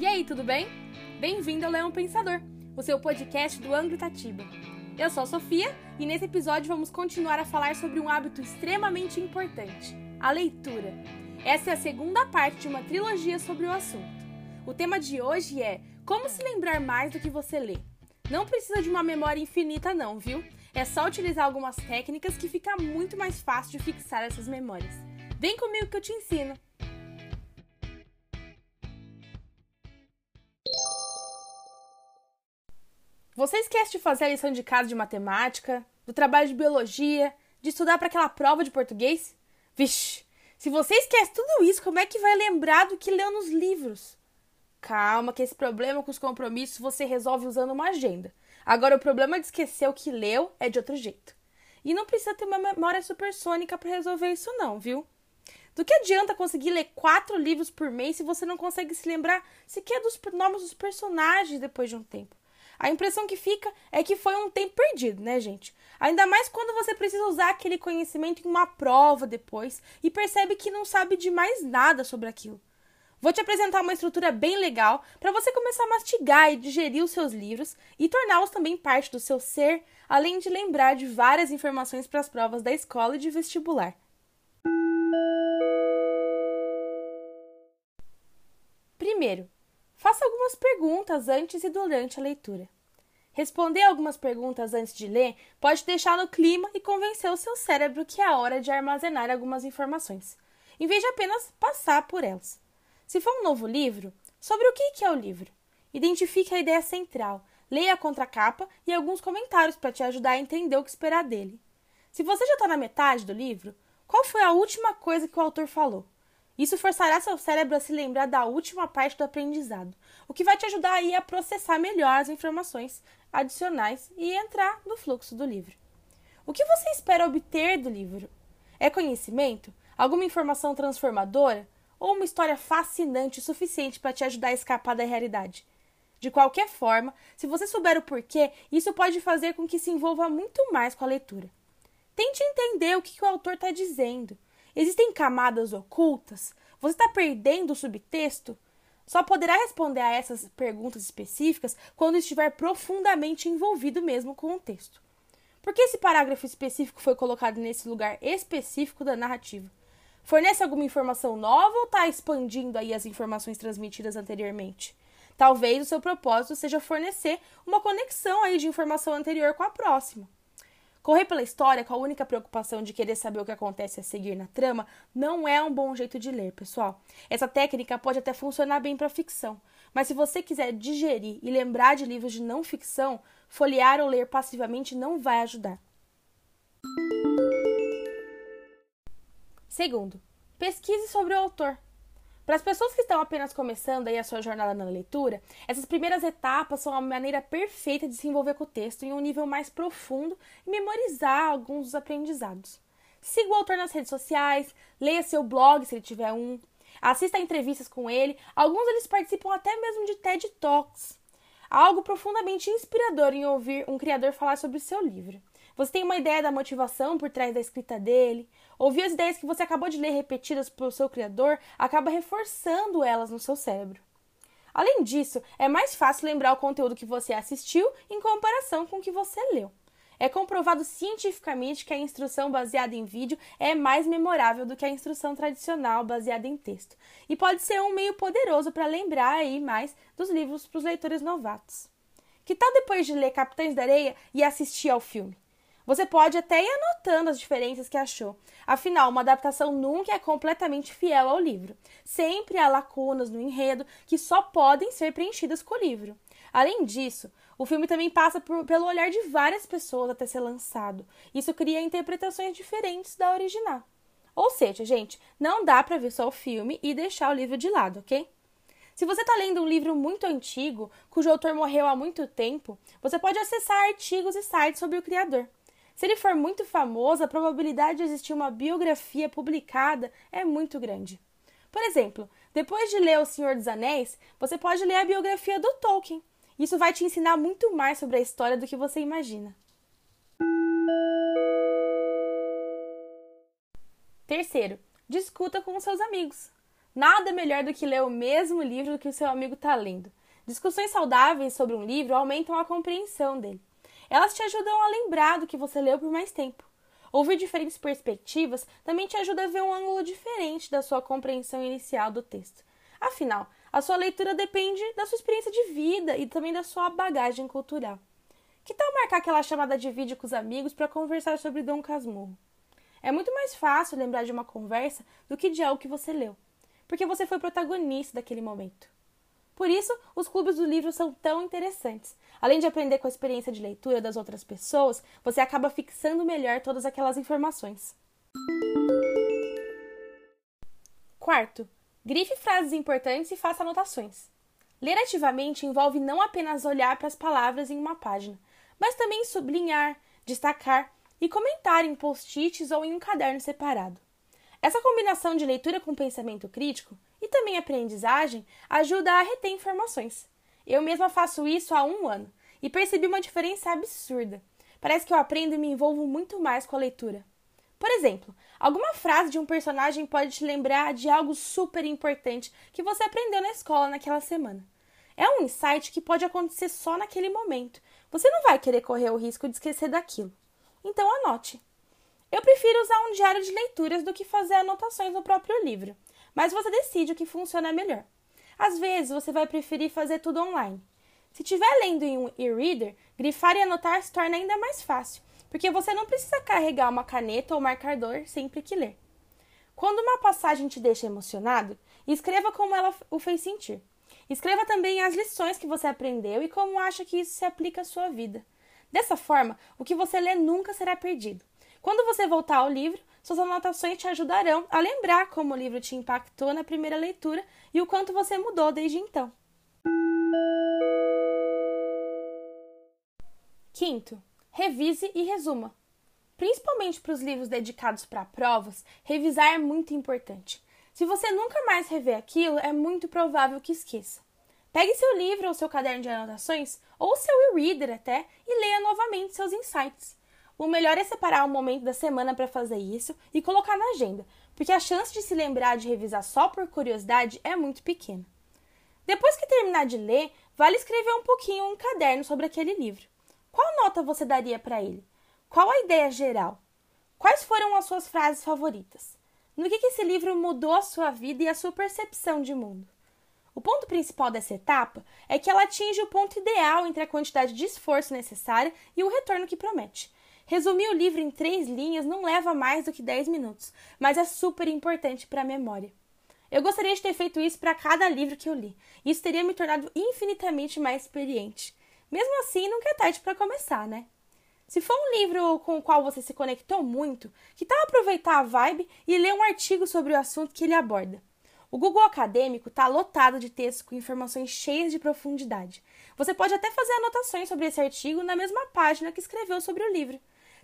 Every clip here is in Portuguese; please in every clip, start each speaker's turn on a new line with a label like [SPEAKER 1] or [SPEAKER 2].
[SPEAKER 1] E aí, tudo bem? Bem-vindo ao Leão Pensador, o seu podcast do Anglo Itatiba. Eu sou a Sofia e nesse episódio vamos continuar a falar sobre um hábito extremamente importante, a leitura. Essa é a segunda parte de uma trilogia sobre o assunto. O tema de hoje é como se lembrar mais do que você lê. Não precisa de uma memória infinita não, viu? É só utilizar algumas técnicas que fica muito mais fácil de fixar essas memórias. Vem comigo que eu te ensino. Você esquece de fazer a lição de casa de matemática, do trabalho de biologia, de estudar para aquela prova de português? Vixe, se você esquece tudo isso, como é que vai lembrar do que leu nos livros? Calma, que esse problema com os compromissos você resolve usando uma agenda. Agora, o problema de esquecer o que leu é de outro jeito. E não precisa ter uma memória supersônica para resolver isso, não, viu? Do que adianta conseguir ler quatro livros por mês se você não consegue se lembrar sequer dos nomes dos personagens depois de um tempo? A impressão que fica é que foi um tempo perdido, né, gente? Ainda mais quando você precisa usar aquele conhecimento em uma prova depois e percebe que não sabe de mais nada sobre aquilo. Vou te apresentar uma estrutura bem legal para você começar a mastigar e digerir os seus livros e torná-los também parte do seu ser, além de lembrar de várias informações para as provas da escola e de vestibular. Primeiro, faça algumas perguntas antes e durante a leitura. Responder algumas perguntas antes de ler pode deixar no clima e convencer o seu cérebro que é hora de armazenar algumas informações, em vez de apenas passar por elas. Se for um novo livro, sobre o que é o livro? Identifique a ideia central, leia a contracapa e alguns comentários para te ajudar a entender o que esperar dele. Se você já está na metade do livro, qual foi a última coisa que o autor falou? Isso forçará seu cérebro a se lembrar da última parte do aprendizado, o que vai te ajudar aí a processar melhor as informações adicionais e entrar no fluxo do livro. O que você espera obter do livro? É conhecimento? Alguma informação transformadora? ou uma história fascinante o suficiente para te ajudar a escapar da realidade. De qualquer forma, se você souber o porquê, isso pode fazer com que se envolva muito mais com a leitura. Tente entender o que, o autor está dizendo. Existem camadas ocultas? Você está perdendo o subtexto? Só poderá responder a essas perguntas específicas quando estiver profundamente envolvido mesmo com o texto. Por que esse parágrafo específico foi colocado nesse lugar específico da narrativa? Fornece alguma informação nova ou está expandindo aí as informações transmitidas anteriormente? Talvez o seu propósito seja fornecer uma conexão aí de informação anterior com a próxima. Correr pela história com a única preocupação de querer saber o que acontece a seguir na trama não é um bom jeito de ler, pessoal. Essa técnica pode até funcionar bem para ficção, mas se você quiser digerir e lembrar de livros de não ficção, folhear ou ler passivamente não vai ajudar. Segundo, pesquise sobre o autor. Para as pessoas que estão apenas começando aí a sua jornada na leitura, essas primeiras etapas são a maneira perfeita de se envolver com o texto em um nível mais profundo e memorizar alguns dos aprendizados. Siga o autor nas redes sociais, leia seu blog se ele tiver um, assista a entrevistas com ele, alguns eles participam até mesmo de TED Talks. Algo profundamente inspirador em ouvir um criador falar sobre seu livro. Você tem uma ideia da motivação por trás da escrita dele. Ouvir as ideias que você acabou de ler repetidas pelo seu criador acaba reforçando elas no seu cérebro. Além disso, é mais fácil lembrar o conteúdo que você assistiu em comparação com o que você leu. É comprovado cientificamente que a instrução baseada em vídeo é mais memorável do que a instrução tradicional baseada em texto, e pode ser um meio poderoso para lembrar aí mais dos livros para os leitores novatos. Que tal depois de ler Capitães da Areia e assistir ao filme? Você pode até ir anotando as diferenças que achou. Afinal, uma adaptação nunca é completamente fiel ao livro. Sempre há lacunas no enredo que só podem ser preenchidas com o livro. Além disso, o filme também passa por, pelo olhar de várias pessoas até ser lançado. Isso cria interpretações diferentes da original. Ou seja, gente, não dá para ver só o filme e deixar o livro de lado, ok? Se você está lendo um livro muito antigo, cujo autor morreu há muito tempo, você pode acessar artigos e sites sobre o criador. Se ele for muito famoso, a probabilidade de existir uma biografia publicada é muito grande. Por exemplo, depois de ler O Senhor dos Anéis, você pode ler a biografia do Tolkien. Isso vai te ensinar muito mais sobre a história do que você imagina. Terceiro, discuta com seus amigos. Nada melhor do que ler o mesmo livro que o seu amigo está lendo. Discussões saudáveis sobre um livro aumentam a compreensão dele. Elas te ajudam a lembrar do que você leu por mais tempo. Ouvir diferentes perspectivas também te ajuda a ver um ângulo diferente da sua compreensão inicial do texto. Afinal, a sua leitura depende da sua experiência de vida e também da sua bagagem cultural. Que tal marcar aquela chamada de vídeo com os amigos para conversar sobre Dom Casmurro? É muito mais fácil lembrar de uma conversa do que de algo que você leu, porque você foi protagonista daquele momento. Por isso, os clubes do livro são tão interessantes. Além de aprender com a experiência de leitura das outras pessoas, você acaba fixando melhor todas aquelas informações. Quarto, grife frases importantes e faça anotações. Ler ativamente envolve não apenas olhar para as palavras em uma página, mas também sublinhar, destacar e comentar em post-its ou em um caderno separado. Essa combinação de leitura com pensamento crítico e também aprendizagem ajuda a reter informações. Eu mesma faço isso há um ano e percebi uma diferença absurda. Parece que eu aprendo e me envolvo muito mais com a leitura. Por exemplo, alguma frase de um personagem pode te lembrar de algo super importante que você aprendeu na escola naquela semana. É um insight que pode acontecer só naquele momento. Você não vai querer correr o risco de esquecer daquilo. Então anote. Eu prefiro usar um diário de leituras do que fazer anotações no próprio livro mas você decide o que funciona melhor. Às vezes você vai preferir fazer tudo online. Se estiver lendo em um e-reader, grifar e anotar se torna ainda mais fácil, porque você não precisa carregar uma caneta ou marcador sempre que ler. Quando uma passagem te deixa emocionado, escreva como ela o fez sentir. Escreva também as lições que você aprendeu e como acha que isso se aplica à sua vida. Dessa forma, o que você lê nunca será perdido. Quando você voltar ao livro, suas anotações te ajudarão a lembrar como o livro te impactou na primeira leitura e o quanto você mudou desde então. Quinto, revise e resuma. Principalmente para os livros dedicados para provas, revisar é muito importante. Se você nunca mais rever aquilo, é muito provável que esqueça. Pegue seu livro ou seu caderno de anotações, ou seu e-reader até, e leia novamente seus insights. O melhor é separar um momento da semana para fazer isso e colocar na agenda, porque a chance de se lembrar de revisar só por curiosidade é muito pequena. Depois que terminar de ler, vale escrever um pouquinho um caderno sobre aquele livro. Qual nota você daria para ele? Qual a ideia geral? Quais foram as suas frases favoritas? No que, que esse livro mudou a sua vida e a sua percepção de mundo? O ponto principal dessa etapa é que ela atinge o ponto ideal entre a quantidade de esforço necessária e o retorno que promete. Resumir o livro em três linhas não leva mais do que 10 minutos, mas é super importante para a memória. Eu gostaria de ter feito isso para cada livro que eu li. Isso teria me tornado infinitamente mais experiente. Mesmo assim, nunca é tarde para começar, né? Se for um livro com o qual você se conectou muito, que tal aproveitar a vibe e ler um artigo sobre o assunto que ele aborda? O Google Acadêmico está lotado de textos com informações cheias de profundidade. Você pode até fazer anotações sobre esse artigo na mesma página que escreveu sobre o livro.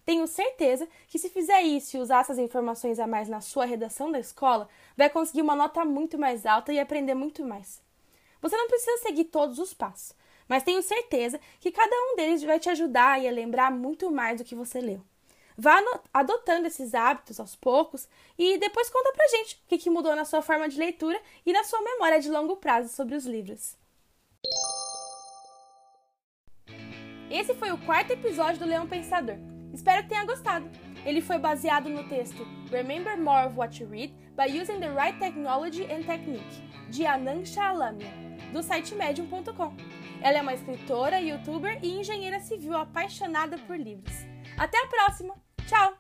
[SPEAKER 1] Tenho certeza que se fizer isso e usar essas informações a mais na sua redação da escola, vai conseguir uma nota muito mais alta e aprender muito mais. Você não precisa seguir todos os passos, mas tenho certeza que cada um deles vai te ajudar e a lembrar muito mais do que você leu. Vá adotando esses hábitos aos poucos e depois conta pra gente o que mudou na sua forma de leitura e na sua memória de longo prazo sobre os livros. Esse foi o quarto episódio do Leão Pensador. Espero que tenha gostado. Ele foi baseado no texto Remember More of What You Read by Using the Right Technology and Technique, de Anand Alamia, do site medium.com. Ela é uma escritora, youtuber e engenheira civil apaixonada por livros. Até a próxima! Tchau!